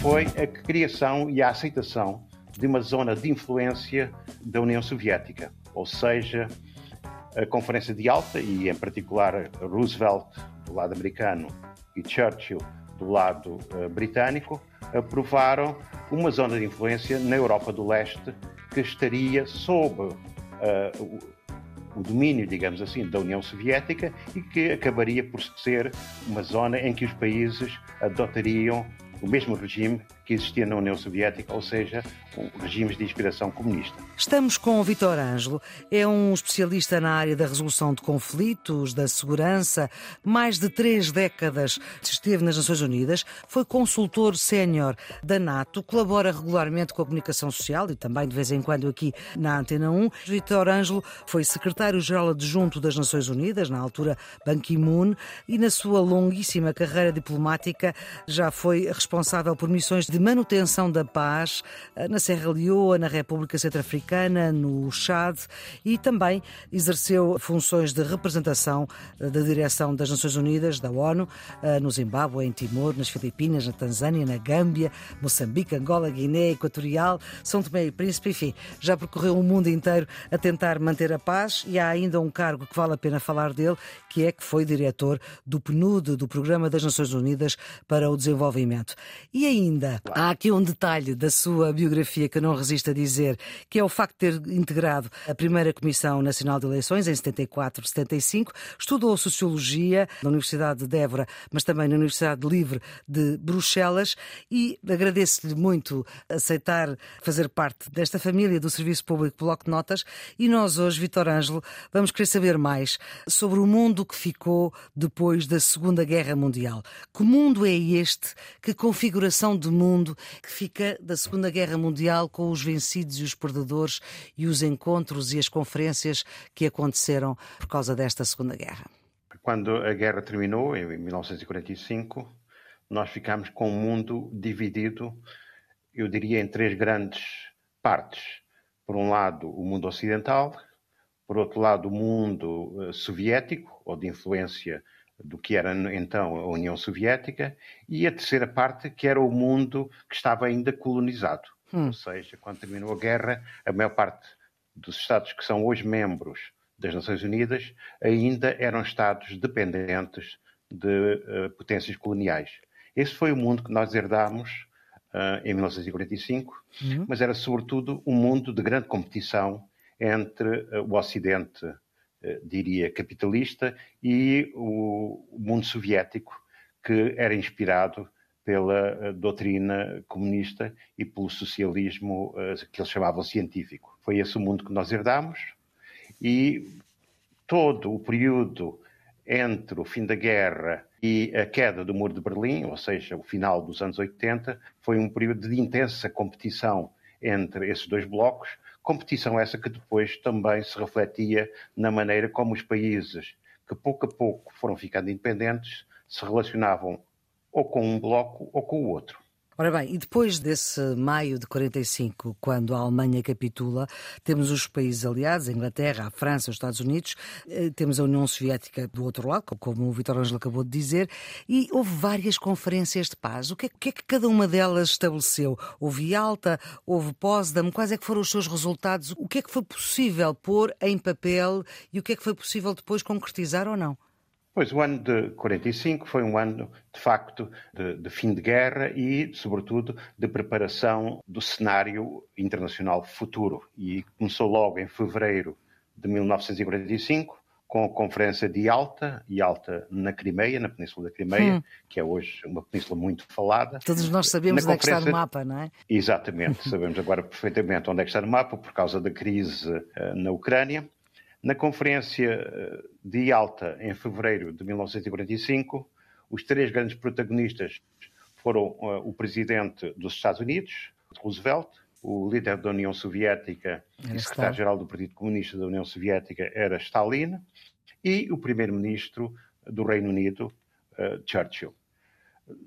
Foi a criação e a aceitação de uma zona de influência da União Soviética, ou seja, a Conferência de Alta, e em particular Roosevelt do lado americano e Churchill do lado uh, britânico, aprovaram uma zona de influência na Europa do Leste que estaria sob uh, o, o domínio, digamos assim, da União Soviética e que acabaria por ser uma zona em que os países adotariam o mesmo regime que existia na União Soviética, ou seja, regimes de inspiração comunista. Estamos com o Vitor Ângelo, é um especialista na área da resolução de conflitos, da segurança, mais de três décadas esteve nas Nações Unidas, foi consultor sénior da NATO, colabora regularmente com a comunicação social e também de vez em quando aqui na Antena 1. Vitor Ângelo foi secretário-geral adjunto das Nações Unidas, na altura Ban Ki-moon, e na sua longuíssima carreira diplomática já foi responsável por missões de manutenção da paz eh, na Serra Leoa, na República Centro-Africana, no Chad e também exerceu funções de representação eh, da direção das Nações Unidas, da ONU, eh, no Zimbábue, em Timor, nas Filipinas, na Tanzânia, na Gâmbia, Moçambique, Angola, Guiné Equatorial, São Tomé e Príncipe, enfim, já percorreu o mundo inteiro a tentar manter a paz e há ainda um cargo que vale a pena falar dele, que é que foi diretor do PNUD, do Programa das Nações Unidas para o Desenvolvimento. E ainda, Há aqui um detalhe da sua biografia que eu não resisto a dizer, que é o facto de ter integrado a primeira Comissão Nacional de Eleições em 74, 75, estudou Sociologia na Universidade de Évora, mas também na Universidade Livre de Bruxelas e agradeço-lhe muito aceitar fazer parte desta família do Serviço Público Bloco de Notas e nós hoje, Vitor Ângelo, vamos querer saber mais sobre o mundo que ficou depois da Segunda Guerra Mundial. Que mundo é este? Que configuração de mundo mundo que fica da Segunda Guerra Mundial com os vencidos e os perdedores e os encontros e as conferências que aconteceram por causa desta Segunda Guerra. Quando a guerra terminou, em 1945, nós ficámos com um mundo dividido, eu diria, em três grandes partes. Por um lado, o mundo ocidental, por outro lado, o mundo eh, soviético, ou de influência do que era então a União Soviética, e a terceira parte, que era o mundo que estava ainda colonizado. Hum. Ou seja, quando terminou a guerra, a maior parte dos Estados que são hoje membros das Nações Unidas ainda eram Estados dependentes de uh, potências coloniais. Esse foi o mundo que nós herdámos uh, em 1945, uhum. mas era sobretudo um mundo de grande competição entre uh, o Ocidente diria, capitalista, e o mundo soviético, que era inspirado pela eh, doutrina comunista e pelo socialismo eh, que eles chamavam científico. Foi esse o mundo que nós herdámos e todo o período entre o fim da guerra e a queda do Muro de Berlim, ou seja, o final dos anos 80, foi um período de intensa competição entre esses dois blocos, Competição essa que depois também se refletia na maneira como os países que pouco a pouco foram ficando independentes se relacionavam ou com um bloco ou com o outro. Ora bem, e depois desse maio de 45, quando a Alemanha capitula, temos os países aliados, a Inglaterra, a França, os Estados Unidos, eh, temos a União Soviética do outro lado, como o Vitor Ângelo acabou de dizer, e houve várias conferências de paz. O que, é, o que é que cada uma delas estabeleceu? Houve Alta, houve Potsdam, quais é que foram os seus resultados? O que é que foi possível pôr em papel e o que é que foi possível depois concretizar ou não? Pois o ano de 45 foi um ano, de facto, de, de, fim de guerra e, sobretudo, de preparação do cenário internacional futuro. E começou logo em fevereiro de 1945, com a Conferência de Alta, e Alta na Crimeia, na Península da Crimeia, hum. que é hoje uma península muito falada. Todos nós sabemos onde é que está no mapa, não é? Exatamente, sabemos agora perfeitamente onde é que está no mapa, por causa da crise uh, na Ucrânia. Na Conferência eh, de Alta, em fevereiro de 1945, os três grandes protagonistas foram uh, o presidente dos Estados Unidos, Roosevelt, o líder da União Soviética e secretário-geral do Partido Comunista da União Soviética era Stalin, e o primeiro-ministro do Reino Unido, uh, Churchill.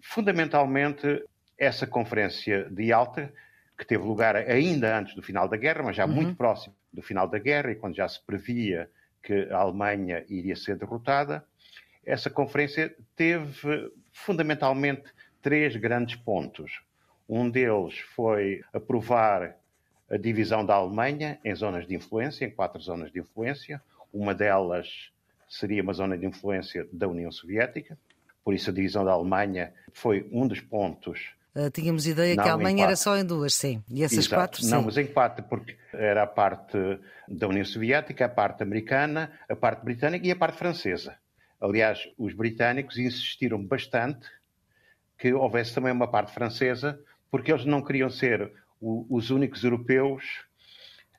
Fundamentalmente, essa conferência de Alta, que teve lugar ainda antes do final da guerra, mas já uhum. muito próximo do final da guerra e quando já se previa que a Alemanha iria ser derrotada, essa conferência teve fundamentalmente três grandes pontos. Um deles foi aprovar a divisão da Alemanha em zonas de influência, em quatro zonas de influência. Uma delas seria uma zona de influência da União Soviética, por isso a divisão da Alemanha foi um dos pontos. Uh, tínhamos ideia não, que a Alemanha era só em duas, sim. E essas Exato. quatro, sim. Não, mas em quatro, porque era a parte da União Soviética, a parte americana, a parte britânica e a parte francesa. Aliás, os britânicos insistiram bastante que houvesse também uma parte francesa, porque eles não queriam ser o, os únicos europeus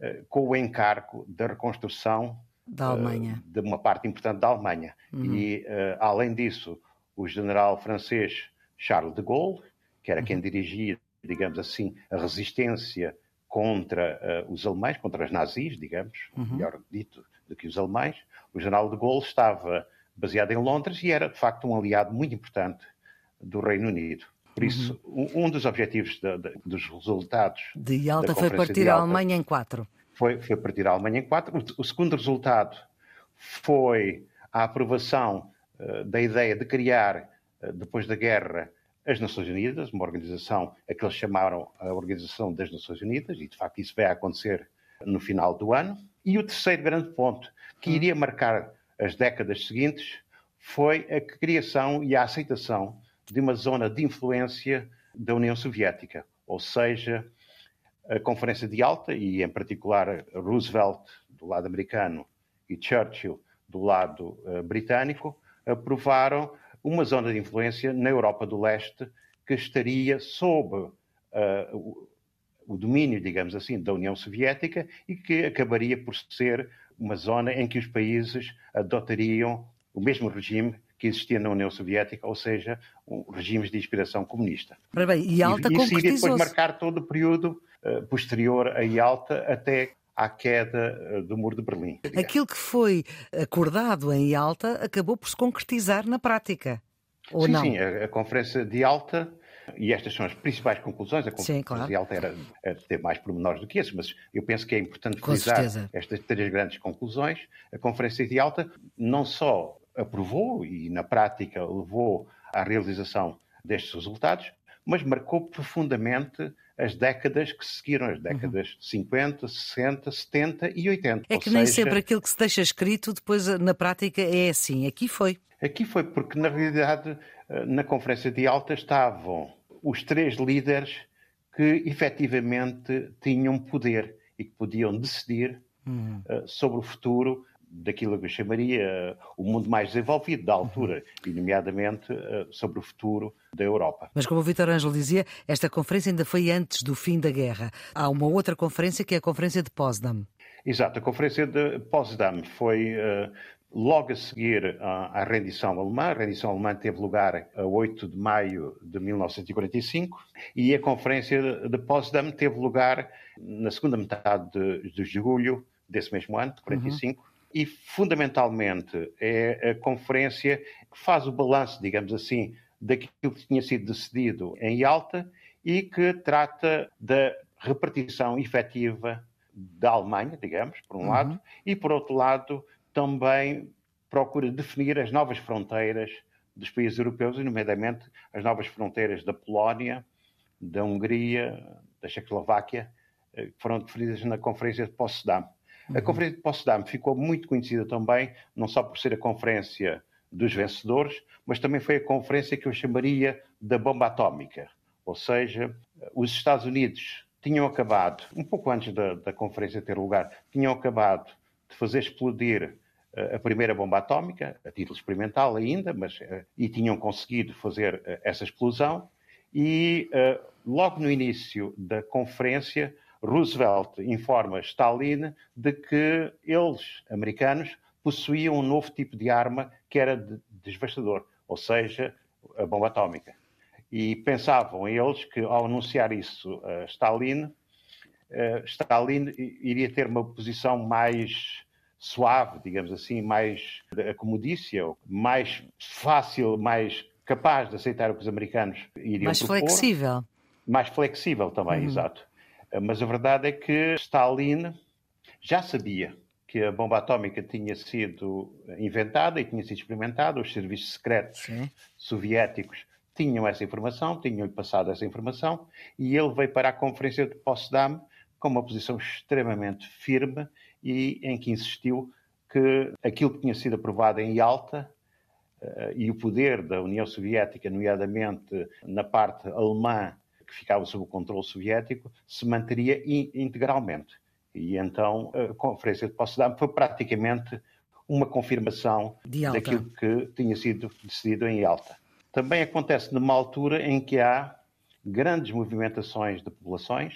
uh, com o encargo da reconstrução da Alemanha. Uh, de uma parte importante da Alemanha. Uhum. E, uh, além disso, o general francês Charles de Gaulle, que era uhum. quem dirigia, digamos assim, a resistência contra os alemães, contra os nazis, digamos, uhum. melhor dito do que os alemães, o general de Gaulle estava baseado em Londres e era, de facto, um aliado muito importante do Reino Unido. Por isso, uhum. um dos objetivos de, de, dos resultados. De Alta foi partir a Alemanha em quatro. Foi, foi partir a Alemanha em quatro. O, o segundo resultado foi a aprovação uh, da ideia de criar, uh, depois da guerra, as Nações Unidas, uma organização a que eles chamaram a Organização das Nações Unidas, e de facto isso vai acontecer no final do ano. E o terceiro grande ponto, que iria marcar as décadas seguintes, foi a criação e a aceitação de uma zona de influência da União Soviética, ou seja, a Conferência de Alta, e em particular Roosevelt do lado americano e Churchill do lado uh, britânico, aprovaram uma zona de influência na Europa do Leste que estaria sob uh, o, domínio, digamos assim, da União Soviética e que acabaria por ser uma zona em que os países adotariam o mesmo regime que existia na União Soviética, ou seja, um, regimes de inspiração comunista. Ora bem, e Alta e, e depois marcar todo o período uh, posterior a Yalta até à queda uh, do Muro de Berlim. Aquilo que foi acordado em Yalta acabou por se concretizar na prática, ou sim, não? Sim, a, a Conferência de Yalta e estas são as principais conclusões. A Conferência claro. de Alta era, era ter mais pormenores do que esses, mas eu penso que é importante frisar estas três grandes conclusões. A Conferência de Alta não só aprovou e, na prática, levou à realização destes resultados, mas marcou profundamente as décadas que seguiram, as décadas uhum. 50, 60, 70 e 80. É que Ou nem seja... sempre aquilo que se deixa escrito depois na prática é assim. Aqui foi. Aqui foi porque, na realidade, eh, na Conferência de Alta estavam os três líderes que efetivamente tinham poder e que podiam decidir uhum. uh, sobre o futuro daquilo que eu chamaria o mundo mais desenvolvido da altura, uhum. e nomeadamente uh, sobre o futuro da Europa. Mas como o Vitor Ângelo dizia, esta conferência ainda foi antes do fim da guerra. Há uma outra conferência que é a Conferência de Potsdam. Exato, a Conferência de Potsdam foi uh, logo a seguir à, rendição alemã. A rendição alemã teve lugar a 8 de maio de 1945 e a Conferência de Potsdam teve lugar na segunda metade de, de julho desse mesmo ano, de 45. Uhum. E, fundamentalmente, é a conferência que faz o balanço, digamos assim, daquilo que tinha sido decidido em Yalta e que trata da repartição efetiva da Alemanha, digamos, por um uhum. lado, e por outro lado, também procura definir as novas fronteiras dos países europeus, e nomeadamente as novas fronteiras da Polónia, da Hungria, da Checoslováquia, eh, que foram definidas na Conferência de Potsdam. Uhum. A Conferência de Potsdam ficou muito conhecida também, não só por ser a conferência dos vencedores, mas também foi a conferência que eu chamaria da bomba atómica. Ou seja, os Estados Unidos tinham acabado, um pouco antes da, da conferência ter lugar, tinham acabado de fazer explodir a primeira bomba atómica, a título experimental ainda, mas, eh, e tinham conseguido fazer eh, essa explosão. E eh, logo no início da conferência, Roosevelt informa Stalin de que eles, americanos, possuíam um novo tipo de arma que era devastador, ou seja, a bomba atómica. E pensavam eles que, ao anunciar isso a Stalin, Stalin iria ter uma posição mais suave, digamos assim, mais acomodícia, mais fácil, mais capaz de aceitar o que os americanos iriam mais propor. Mais flexível. Mais flexível também, uhum. exato. Mas a verdade é que Stalin já sabia que a bomba atómica tinha sido inventada e tinha sido experimentada, os serviços secretos Sim. soviéticos tinham essa informação, tinham passado essa informação, e ele veio para a Conferência de Potsdam com uma posição extremamente firme e em que insistiu que aquilo que tinha sido aprovado em Yalta uh, e o poder da União Soviética, nomeadamente na parte alemã que ficava sob o controle soviético, se manteria in integralmente. E então a Conferência de Potsdam foi praticamente uma confirmação daquilo que tinha sido decidido em Yalta. Também acontece numa altura em que há grandes movimentações de populações,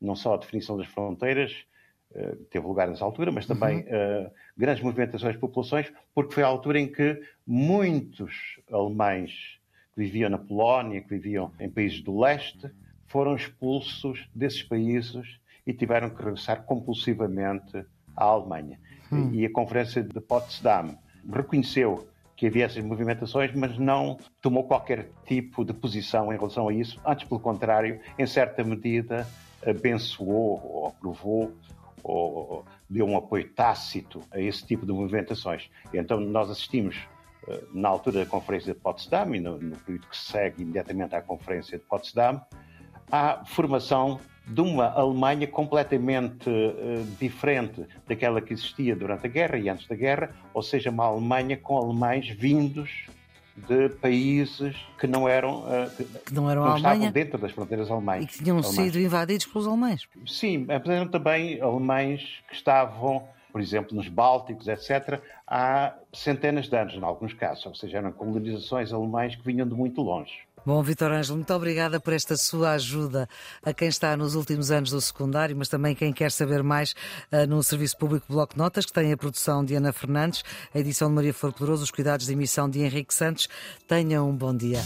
não só a definição das fronteiras, uh, teve lugar nessa altura, mas também uhum. uh, grandes movimentações de populações, porque foi a altura em que muitos alemães que viviam na Polónia, que viviam em países do leste, foram expulsos desses países e tiveram que regressar compulsivamente à Alemanha. Uhum. E a Conferência de Potsdam reconheceu que havia essas movimentações, mas não tomou qualquer tipo de posição em relação a isso. Antes, pelo contrário, em certa medida, abençoou ou aprovou ou deu um apoio tácito a esse tipo de movimentações. E então nós assistimos na altura da Conferência de Potsdam e no, no período que segue imediatamente à Conferência de Potsdam, à formação de uma Alemanha completamente uh, diferente daquela que existia durante a guerra e antes da guerra, ou seja, uma Alemanha com alemães vindos de países que não eram, uh, que não, eram não estavam dentro das fronteiras alemãs. E que tinham sido invadidos pelos alemães. Sim, eram também alemães que estavam, por exemplo, nos Bálticos, etc., há centenas de anos, em alguns casos, ou seja, eram colonizações alemães que vinham de muito longe. Bom, Vitor Ângelo, muito obrigada por esta sua ajuda a quem está nos últimos anos do secundário, mas também quem quer saber mais uh, no Serviço Público Bloco Notas, que tem a produção de Ana Fernandes, a edição de Maria Flor Poderoso, os cuidados de emissão de Henrique Santos. Tenham um bom dia.